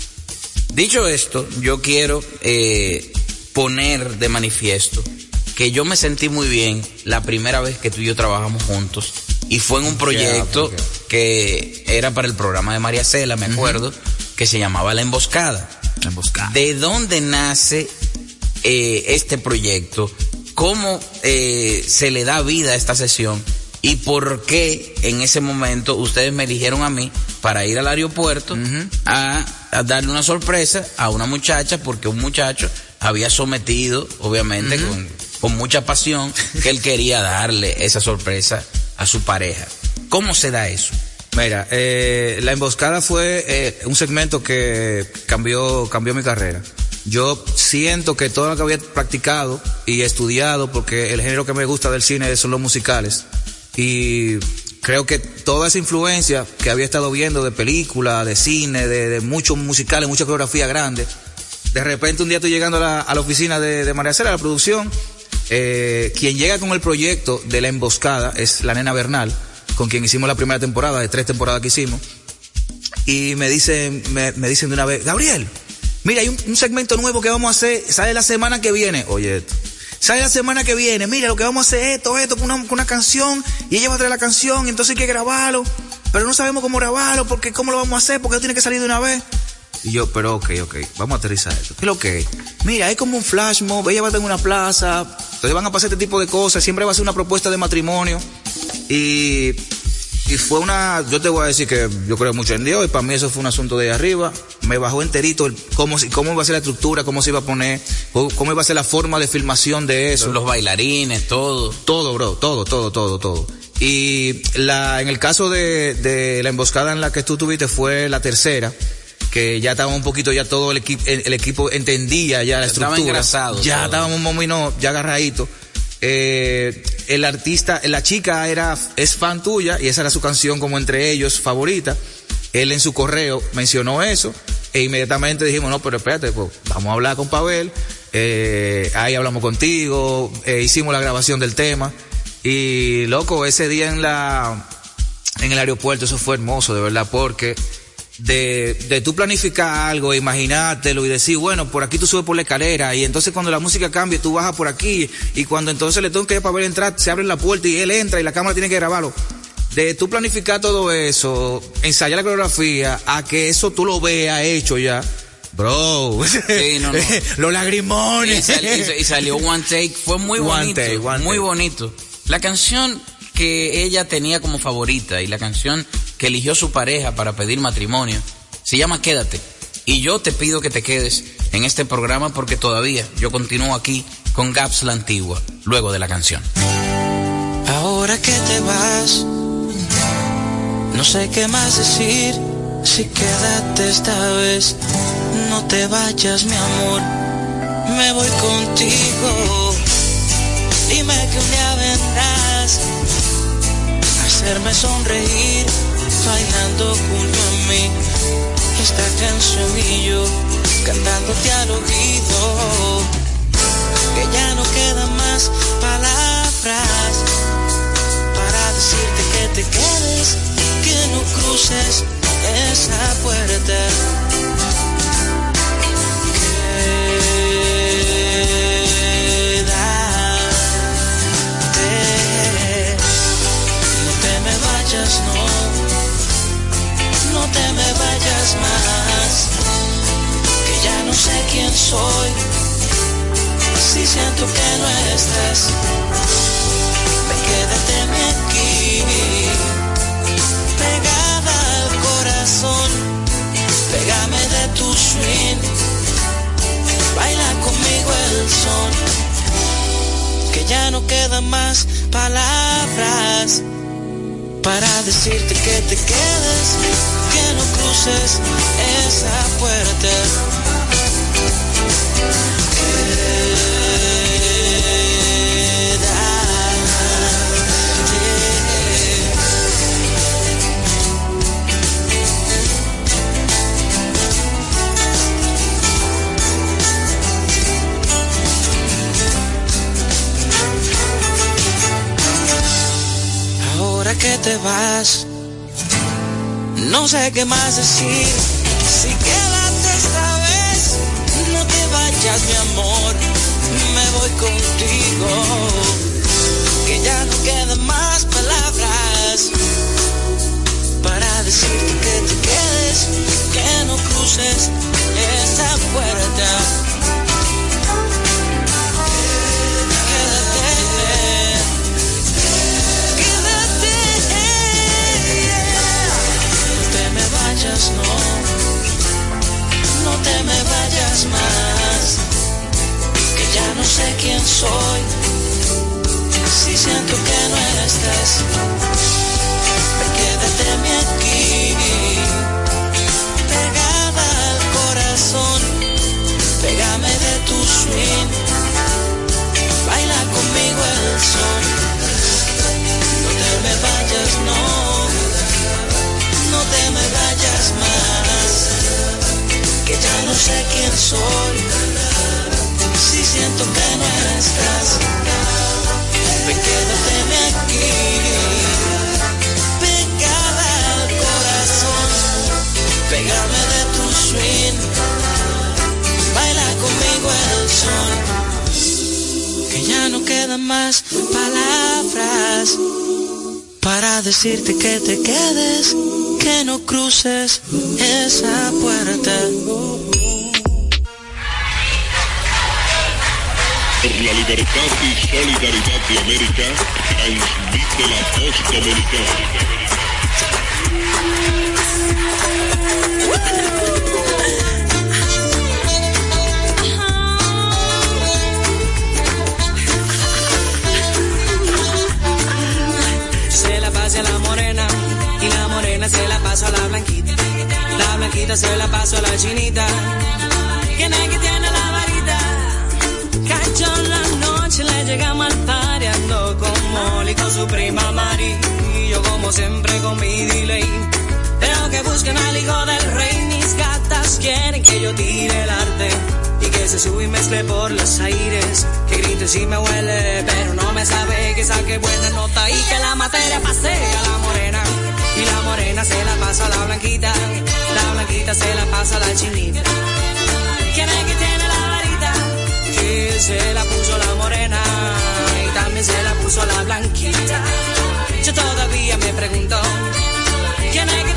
Dicho esto, yo quiero eh, poner de manifiesto que yo me sentí muy bien la primera vez que tú y yo trabajamos juntos y fue en un proyecto que era para el programa de María Cela, me acuerdo, que se llamaba La Emboscada. La emboscada. ¿De dónde nace eh, este proyecto? ¿Cómo eh, se le da vida a esta sesión? ¿Y por qué en ese momento ustedes me eligieron a mí para ir al aeropuerto a, a darle una sorpresa a una muchacha? Porque un muchacho había sometido, obviamente, con, con mucha pasión, que él quería darle esa sorpresa a su pareja. ¿Cómo se da eso? Mira, eh, la emboscada fue eh, un segmento que cambió, cambió mi carrera. Yo siento que todo lo que había practicado y estudiado, porque el género que me gusta del cine son los musicales, y creo que toda esa influencia que había estado viendo de película, de cine, de, muchos musicales, mucha coreografía grande, de repente un día estoy llegando a la, a la oficina de, de María Cela, la producción, eh, quien llega con el proyecto de la emboscada es la nena Bernal, con quien hicimos la primera temporada, de tres temporadas que hicimos, y me dicen, me, dicen de una vez, Gabriel, mira, hay un, segmento nuevo que vamos a hacer, sale la semana que viene, oye esto. Sale la semana que viene, mira, lo que vamos a hacer es esto, esto, con una, con una canción, y ella va a traer la canción, entonces hay que grabarlo, pero no sabemos cómo grabarlo, porque cómo lo vamos a hacer, porque tiene que salir de una vez. Y yo, pero ok, ok, vamos a aterrizar esto. ¿Qué es lo que? Mira, es como un flash mob, ella va a tener una plaza, entonces van a pasar este tipo de cosas, siempre va a ser una propuesta de matrimonio. Y, y fue una, yo te voy a decir que yo creo mucho en Dios, y para mí eso fue un asunto de arriba. Me bajó enterito el, cómo, cómo iba a ser la estructura, cómo se iba a poner, cómo iba a ser la forma de filmación de eso. Los bailarines, todo. Todo, bro, todo, todo, todo, todo. Y la, en el caso de, de la emboscada en la que tú tuviste fue la tercera que ya estaba un poquito, ya todo el equipo, el, el equipo entendía ya la estructura. Estaba engrasado. Ya estábamos un momento, ya agarradito. Eh, el artista, la chica era, es fan tuya y esa era su canción como entre ellos favorita. Él en su correo mencionó eso e inmediatamente dijimos, no, pero espérate, pues vamos a hablar con Pavel, eh, ahí hablamos contigo, eh, hicimos la grabación del tema y loco, ese día en la, en el aeropuerto eso fue hermoso, de verdad, porque de, de tú planificar algo, imaginártelo y decir, bueno, por aquí tú subes por la escalera y entonces cuando la música cambie tú bajas por aquí y cuando entonces le tengo que ir para ver entrar, se abre la puerta y él entra y la cámara tiene que grabarlo. De tú planificar todo eso, ensayar la coreografía, a que eso tú lo veas hecho ya. Bro, sí, no, no. [laughs] los lagrimones. Y salió, y salió One Take, fue muy One bonito, take, one muy take. bonito. La canción que ella tenía como favorita y la canción que eligió su pareja para pedir matrimonio se llama Quédate. Y yo te pido que te quedes en este programa porque todavía yo continúo aquí con Gaps la Antigua, luego de la canción. Ahora que te vas, no sé qué más decir. Si quédate esta vez, no te vayas, mi amor. Me voy contigo. Dime que un día vendrás hacerme sonreír, bailando junto a mí. Esta canción y yo cantándote al oído. Que ya no quedan más palabras para decirte que te quedes, que no cruces esa puerta. Quedan más palabras para decirte que te quedes, que no cruces esa puerta. Te vas, no sé qué más decir. Si quédate esta vez, no te vayas, mi amor. Me voy contigo. Que ya no quedan más palabras para decirte que te quedes, que no cruces esa puerta. No. No te me vayas más. Que ya no sé quién soy. Si siento que no estás. Quédate teme aquí, pegada al corazón, pégame de tu swing, que ya no quedan más palabras para decirte que te quedes, que no cruces esa puerta. Por la libertad y solidaridad de América, transmite la voz dominicana. Se la pasa a la blanquita. La blanquita se la pasa a la chinita. ¿Quién es que tiene la varita? Cayó la noche, le llegamos al party, ando con Molly con su prima Mari. Y yo como siempre con mi delay. Pero que busquen al hijo del rey, mis gatas quieren que yo tire el arte. Y que se sube y mezcle por los aires. Que grite si me huele, pero no me sabe que saque buena nota y que la materia pase a la morena. Y la morena se la pasa a la blanquita. La blanquita se la pasa a la chinita. ¿Quién es que tiene la varita? Que se la puso la morena y también se la puso la blanquita. Yo todavía me pregunto, ¿quién es que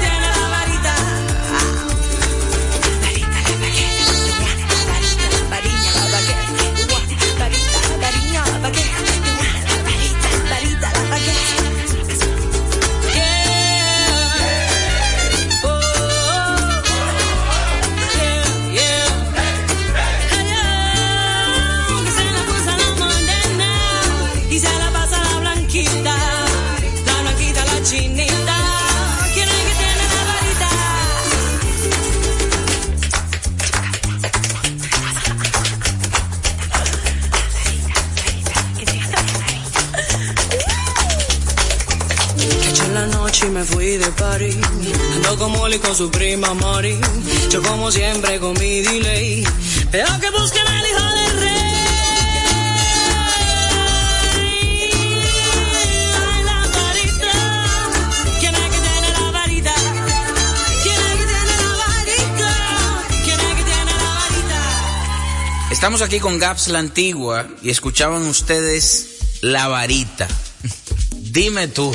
Yo como siempre con mi delay. Pero que busquen al hijo del rey. La varita. ¿Quién es que tiene la varita? ¿Quién es que tiene la varita? ¿Quién es que tiene la varita? Estamos aquí con Gaps la Antigua y escuchaban ustedes La Varita. Dime tú,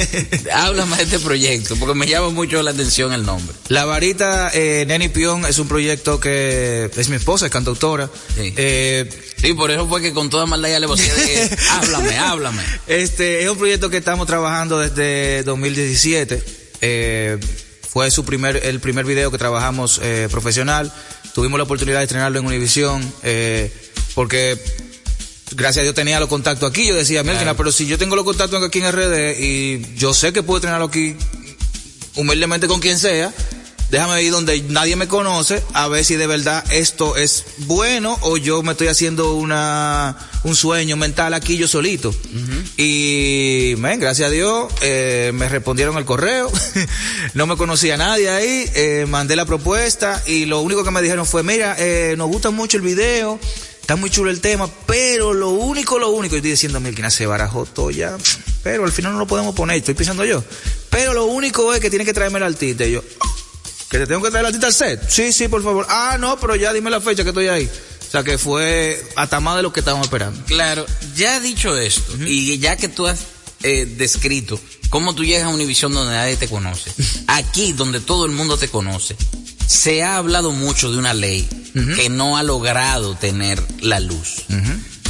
[laughs] háblame de este proyecto, porque me llama mucho la atención el nombre. La varita eh, Neni Pion es un proyecto que es mi esposa, es cantautora. Sí. Eh, Sí, por eso fue que con toda maldad ya le vocé de [laughs] háblame, háblame. Este es un proyecto que estamos trabajando desde 2017. Eh, fue su primer, el primer video que trabajamos eh, profesional. Tuvimos la oportunidad de estrenarlo en Univision, eh, porque gracias a Dios tenía los contactos aquí. Yo decía, Melvina, pero si yo tengo los contactos aquí en RD y yo sé que puedo estrenarlo aquí humildemente con quien sea, déjame ir donde nadie me conoce a ver si de verdad esto es bueno o yo me estoy haciendo una un sueño mental aquí yo solito. Y, men, gracias a Dios, eh, me respondieron el correo, [laughs] no me conocía nadie ahí, eh, mandé la propuesta y lo único que me dijeron fue, mira, eh, nos gusta mucho el video, está muy chulo el tema, pero lo único, lo único, y estoy diciendo, Milkina, se barajó todo ya, pero al final no lo podemos poner, estoy pensando yo. Pero lo único es que tiene que traerme el artista. Y yo, ¿que te tengo que traer el artista al set? Sí, sí, por favor. Ah, no, pero ya dime la fecha que estoy ahí. O sea que fue hasta más de lo que estábamos esperando. Claro, ya dicho esto, y ya que tú has eh, descrito cómo tú llegas a Univisión donde nadie te conoce, [laughs] aquí donde todo el mundo te conoce, se ha hablado mucho de una ley que no ha logrado tener la luz.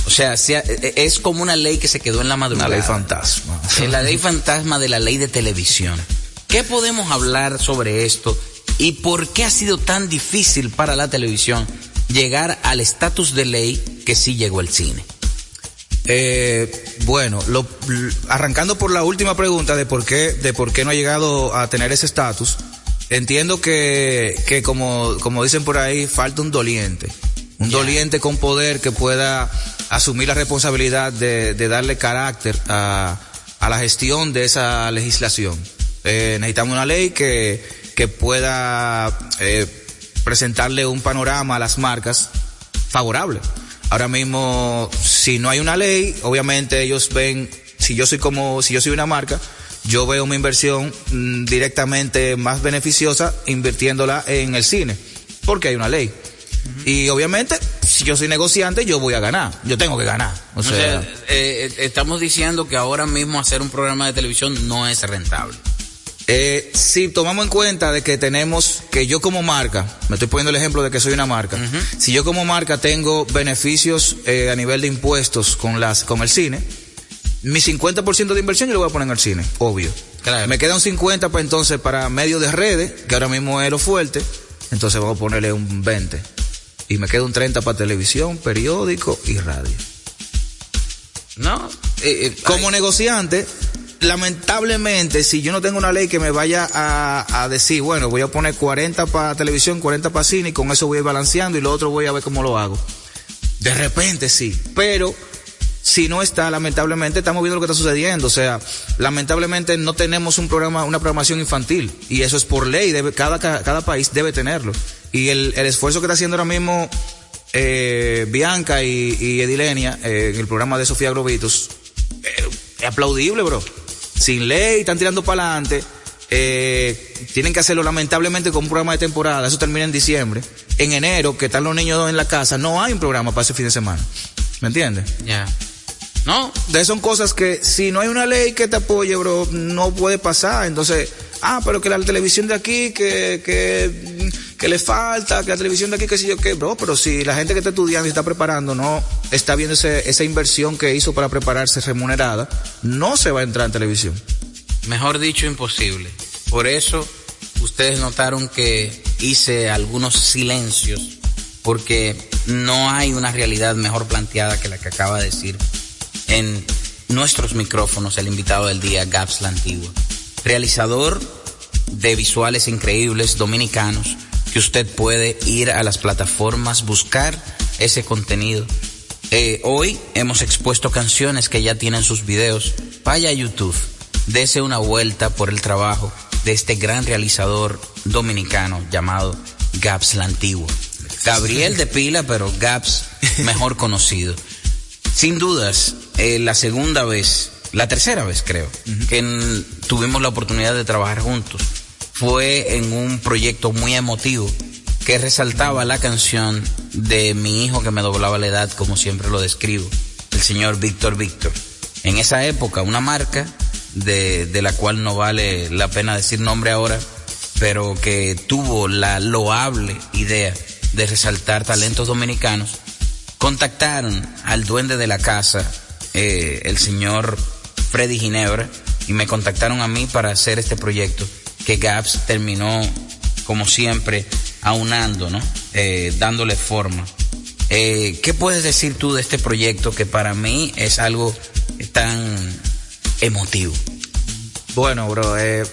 O sea, se ha- eh, es como una ley que se quedó en la madrugada. Una ley fantasma. Es la ley fantasma de la ley de televisión. ¿Qué podemos hablar sobre esto y por qué ha sido tan difícil para la televisión llegar al estatus de ley que sí llegó el cine? Eh, bueno, lo- arrancando por la última pregunta de por qué, de por qué no ha llegado a tener ese estatus, entiendo que, que como, como dicen por ahí, falta un doliente. Un doliente con poder que pueda asumir la responsabilidad de, de darle carácter a, a la gestión de esa legislación. Eh, necesitamos una ley que, que pueda eh, presentarle un panorama a las marcas favorable. Ahora mismo, si no hay una ley, obviamente ellos ven, si yo soy como, si yo soy una marca, yo veo mi inversión mm, directamente más beneficiosa invirtiéndola en el cine, porque hay una ley. Y obviamente, si yo soy negociante, yo voy a ganar, yo tengo que ganar. O O sea, sea, eh, eh, estamos diciendo que ahora mismo hacer un programa de televisión no es rentable. Eh, si tomamos en cuenta de que tenemos, que yo como marca, me estoy poniendo el ejemplo de que soy una marca, si yo como marca tengo beneficios eh, a nivel de impuestos con las, con el cine, mi 50% de inversión yo lo voy a poner en el cine, obvio. Me queda un 50 para entonces para medios de redes, que ahora mismo es lo fuerte, entonces vamos a ponerle un 20. Y me queda un 30 para televisión, periódico y radio. No, eh, como negociante, lamentablemente, si yo no tengo una ley que me vaya a, a decir, bueno, voy a poner 40 para televisión, 40 para cine, y con eso voy a ir balanceando y lo otro voy a ver cómo lo hago. De repente sí, pero si no está, lamentablemente estamos viendo lo que está sucediendo. O sea, lamentablemente no tenemos un programa, una programación infantil. Y eso es por ley, cada, cada país debe tenerlo. Y el, el esfuerzo que está haciendo ahora mismo eh, Bianca y, y Edilenia eh, en el programa de Sofía Grovitos, eh, es aplaudible, bro. Sin ley, están tirando para adelante. Eh, tienen que hacerlo lamentablemente con un programa de temporada. Eso termina en diciembre. En enero, que están los niños en la casa, no hay un programa para ese fin de semana. ¿Me entiendes? Ya. No. De son cosas que si no hay una ley que te apoye, bro, no puede pasar. Entonces, ah, pero que la televisión de aquí, que, que, que le falta, que la televisión de aquí, que sé yo qué, bro, pero si la gente que está estudiando y está preparando no está viendo ese, esa inversión que hizo para prepararse remunerada, no se va a entrar en televisión. Mejor dicho, imposible. Por eso, ustedes notaron que hice algunos silencios, porque no hay una realidad mejor planteada que la que acaba de decir en nuestros micrófonos el invitado del día, Gaps la Antigua. Realizador de visuales increíbles dominicanos, que usted puede ir a las plataformas, buscar ese contenido. Eh, hoy hemos expuesto canciones que ya tienen sus videos. Vaya a YouTube, dese una vuelta por el trabajo de este gran realizador dominicano llamado Gaps la Antigua. Gabriel de Pila, pero Gaps mejor conocido. Sin dudas, eh, la segunda vez, la tercera vez creo, que en- tuvimos la oportunidad de trabajar juntos fue en un proyecto muy emotivo que resaltaba la canción de mi hijo que me doblaba la edad, como siempre lo describo, el señor Víctor Víctor. En esa época, una marca de, de la cual no vale la pena decir nombre ahora, pero que tuvo la loable idea de resaltar talentos dominicanos, contactaron al duende de la casa, eh, el señor Freddy Ginebra, y me contactaron a mí para hacer este proyecto que Gaps terminó, como siempre, aunando, ¿no? Eh, dándole forma. Eh, ¿Qué puedes decir tú de este proyecto que para mí es algo tan emotivo? Bueno, bro, es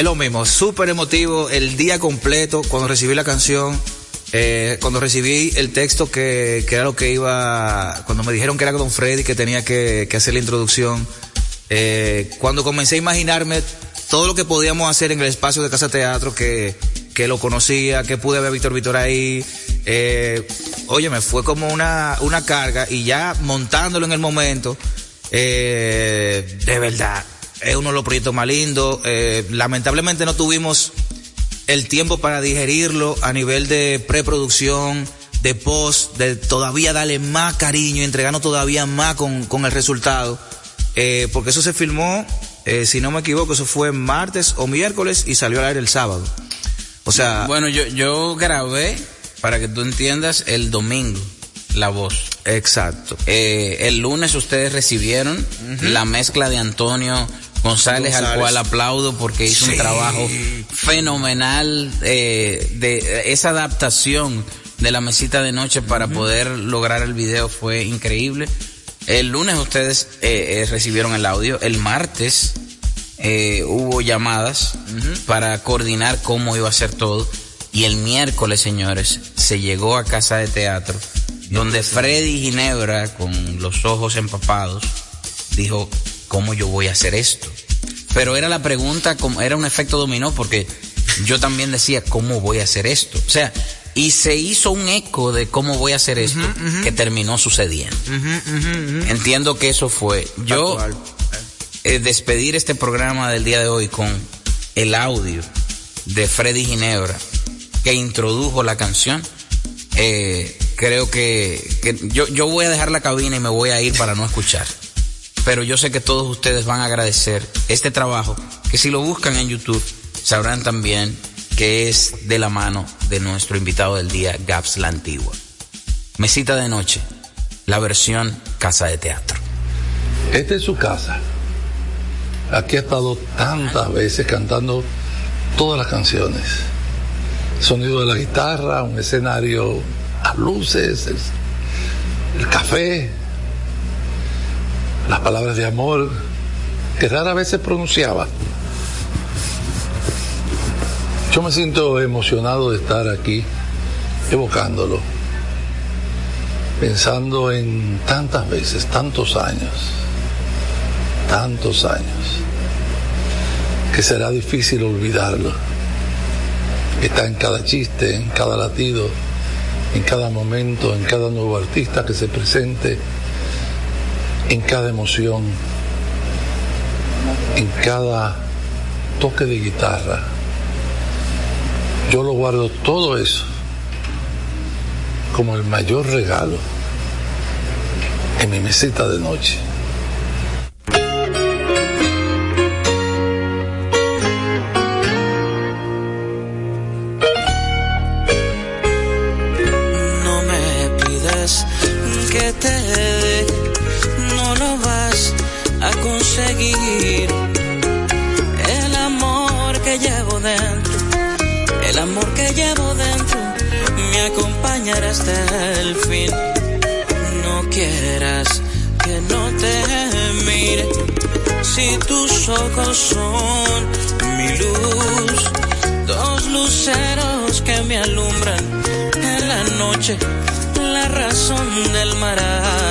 lo mismo, súper emotivo el día completo cuando recibí la canción, eh, cuando recibí el texto que, que era lo que iba, cuando me dijeron que era Don Freddy que tenía que, hacer la introducción, eh, cuando comencé a imaginarme todo lo que podíamos hacer en el espacio de Casa Teatro, que, que lo conocía, que pude ver a Víctor Víctor ahí, eh, oye, me fue como una, una carga y ya montándolo en el momento, eh, de verdad, es uno de los proyectos más lindos. Eh, lamentablemente no tuvimos el tiempo para digerirlo a nivel de preproducción, de post, de todavía darle más cariño entregarnos todavía más con, con el resultado. Eh, porque eso se filmó, eh, si no me equivoco, eso fue martes o miércoles y salió al aire el sábado. O sea, Bueno, yo, yo grabé, para que tú entiendas, el domingo la voz. Exacto. Eh, el lunes ustedes recibieron la mezcla de Antonio González, al cual aplaudo porque hizo un trabajo fenomenal eh, de esa adaptación de la mesita de noche para poder lograr el video fue increíble. El lunes ustedes eh, eh, recibieron el audio. El martes hubo llamadas para coordinar cómo iba a ser todo. Y el miércoles, señores, se llegó a casa de teatro, donde Freddy Ginebra, con los ojos empapados, dijo, ¿cómo yo voy a hacer esto? Pero era la pregunta, como era un efecto dominó, porque yo también decía, ¿cómo voy a hacer esto? O sea, y se hizo un eco de cómo voy a hacer esto, que terminó sucediendo. Entiendo que eso fue. Yo eh, despedir este programa del día de hoy con el audio de Freddy Ginebra que introdujo la canción. Eh, creo que, que yo, yo voy a dejar la cabina y me voy a ir para no escuchar. Pero yo sé que todos ustedes van a agradecer este trabajo, que si lo buscan en YouTube, sabrán también que es de la mano de nuestro invitado del día, Gaps La Antigua. Mesita de noche, la versión Casa de Teatro. Esta es su casa. Aquí ha estado tantas veces cantando todas las canciones. Sonido de la guitarra, un escenario a luces, el, el café, las palabras de amor que rara vez se pronunciaba. Yo me siento emocionado de estar aquí, evocándolo, pensando en tantas veces, tantos años, tantos años, que será difícil olvidarlo. Está en cada chiste, en cada latido, en cada momento, en cada nuevo artista que se presente, en cada emoción, en cada toque de guitarra. Yo lo guardo todo eso como el mayor regalo en mi mesita de noche. Hasta el fin. No quieras que no te mire, si tus ojos son mi luz, dos luceros que me alumbran en la noche, la razón del mar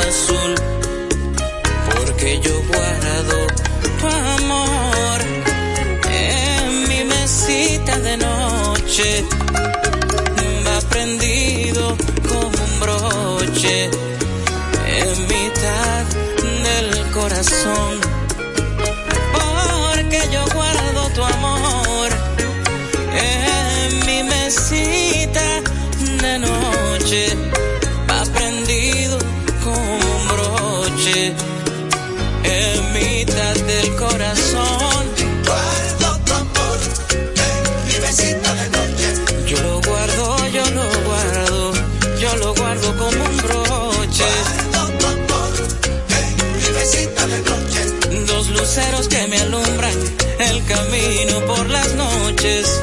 azul, porque yo guardo tu amor en mi mesita de noche, va un broche en mitad del corazón, luceros que me alumbran el camino por las noches.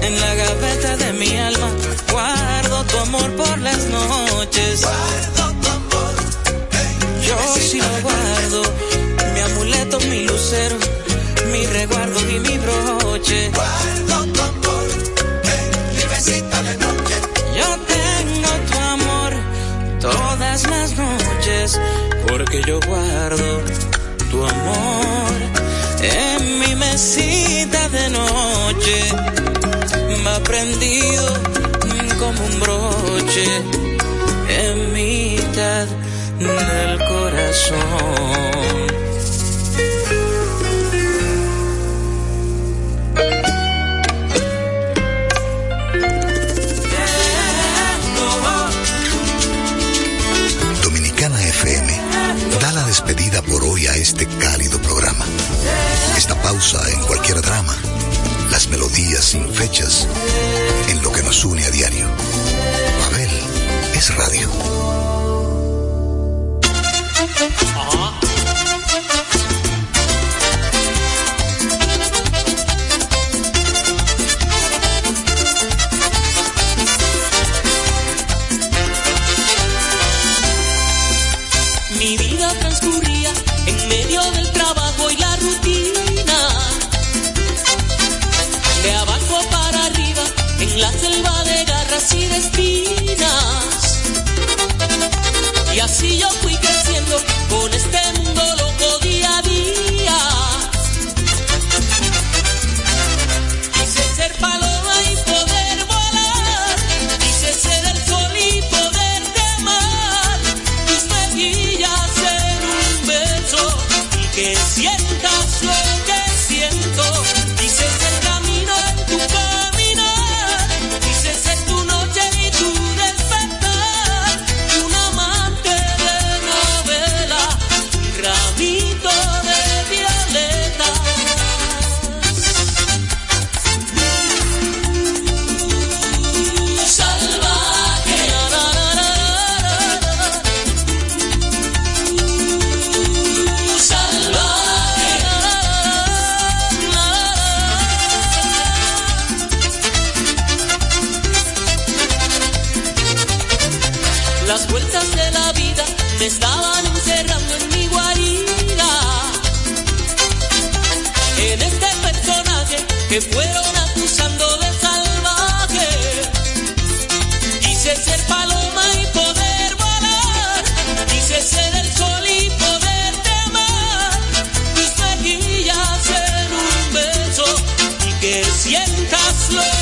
En la gaveta de mi alma guardo tu amor por las noches. Yo sí lo guardo, mi amuleto, mi lucero, mi resguardo y mi broche. Guardo tu amor de noche. Todas las noches, porque yo guardo tu amor en mi mesita de noche. Va prendido como un broche en mitad del corazón. Este cálido programa. Esta pausa en cualquier drama, las melodías sin fechas, en lo que nos une a diario. Babel es radio. Así yo sientas lo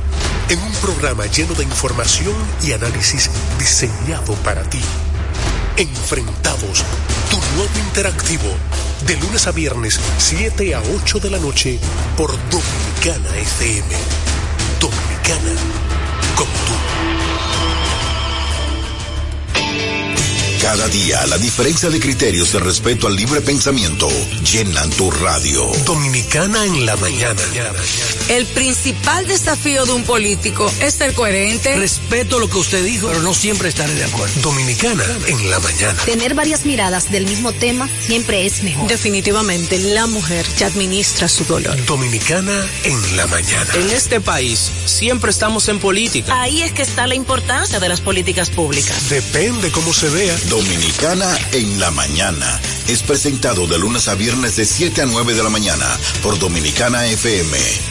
en un programa lleno de información y análisis diseñado para ti. Enfrentados, tu nuevo interactivo, de lunes a viernes, 7 a 8 de la noche, por Dominicana FM. Dominicana como tú. Cada día la diferencia de criterios de respeto al libre pensamiento llenan tu radio. Dominicana en la mañana. El principal desafío de un político es ser coherente. Respeto lo que usted dijo, pero no siempre estaré de acuerdo. Dominicana en la mañana. Tener varias miradas del mismo tema siempre es mejor. Definitivamente, la mujer ya administra su dolor. Dominicana en la mañana. En este país siempre estamos en política. Ahí es que está la importancia de las políticas públicas. Depende cómo se vea. Dominicana en la mañana. Es presentado de lunes a viernes de 7 a 9 de la mañana por Dominicana FM.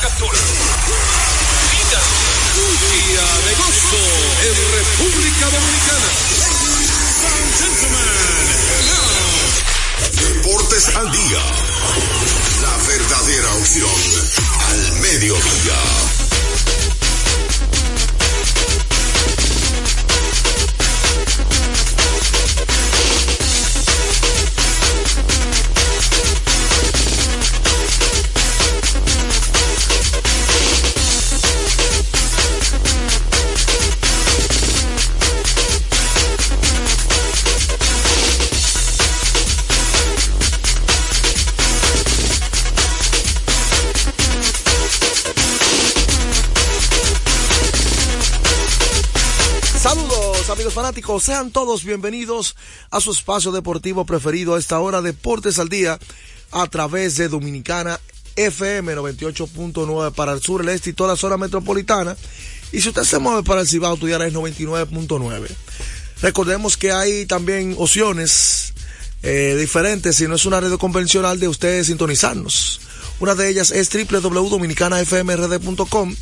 Captura. Míralo. Día de gozo en República Dominicana. Gentlemen, Deportes al día. La verdadera opción al mediodía. Sean todos bienvenidos a su espacio deportivo preferido a esta hora, Deportes al Día, a través de Dominicana FM 98.9 para el sur, el este y toda la zona metropolitana. Y si usted se mueve para el Cibao, tu es 99.9. Recordemos que hay también opciones eh, diferentes, si no es una red convencional de ustedes sintonizarnos. Una de ellas es www.dominicanafmrd.com.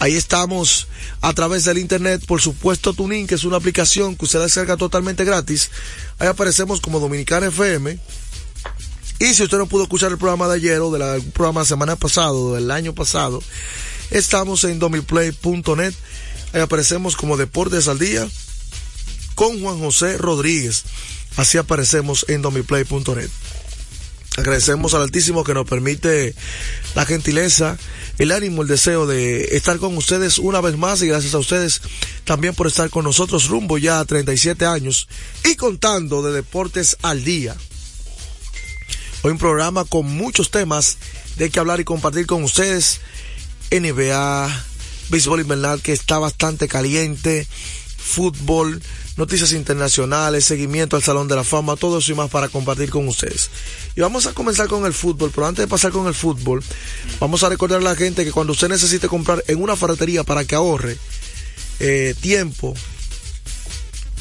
Ahí estamos a través del internet, por supuesto Tuning, que es una aplicación que usted descarga totalmente gratis. Ahí aparecemos como Dominicana FM. Y si usted no pudo escuchar el programa de ayer o del programa semana pasado, del año pasado, estamos en domiplay.net. Ahí aparecemos como Deportes al Día con Juan José Rodríguez. Así aparecemos en domiplay.net. Agradecemos al Altísimo que nos permite la gentileza, el ánimo, el deseo de estar con ustedes una vez más y gracias a ustedes también por estar con nosotros rumbo ya a 37 años y contando de deportes al día. Hoy un programa con muchos temas de que hablar y compartir con ustedes. NBA, béisbol invernal que está bastante caliente, fútbol, noticias internacionales, seguimiento al Salón de la Fama, todo eso y más para compartir con ustedes. Y vamos a comenzar con el fútbol, pero antes de pasar con el fútbol, vamos a recordar a la gente que cuando usted necesite comprar en una ferretería para que ahorre eh, tiempo,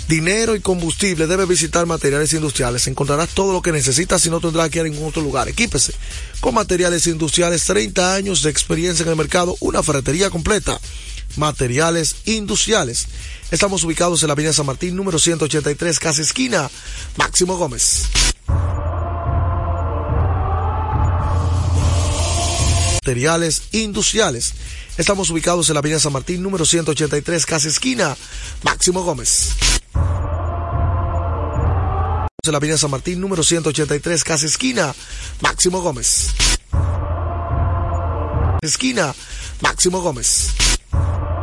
dinero y combustible, debe visitar materiales industriales. Encontrarás todo lo que necesitas y no tendrás que ir a ningún otro lugar. Equípese con materiales industriales, 30 años de experiencia en el mercado, una ferretería completa. Materiales industriales. Estamos ubicados en la Avenida San Martín, número 183, casa esquina, Máximo Gómez. Materiales industriales. Estamos ubicados en la Avenida San Martín, número 183, casa esquina, Máximo Gómez. En la Avenida San Martín, número 183, casa esquina, Máximo Gómez. Esquina, Máximo Gómez. Thank you.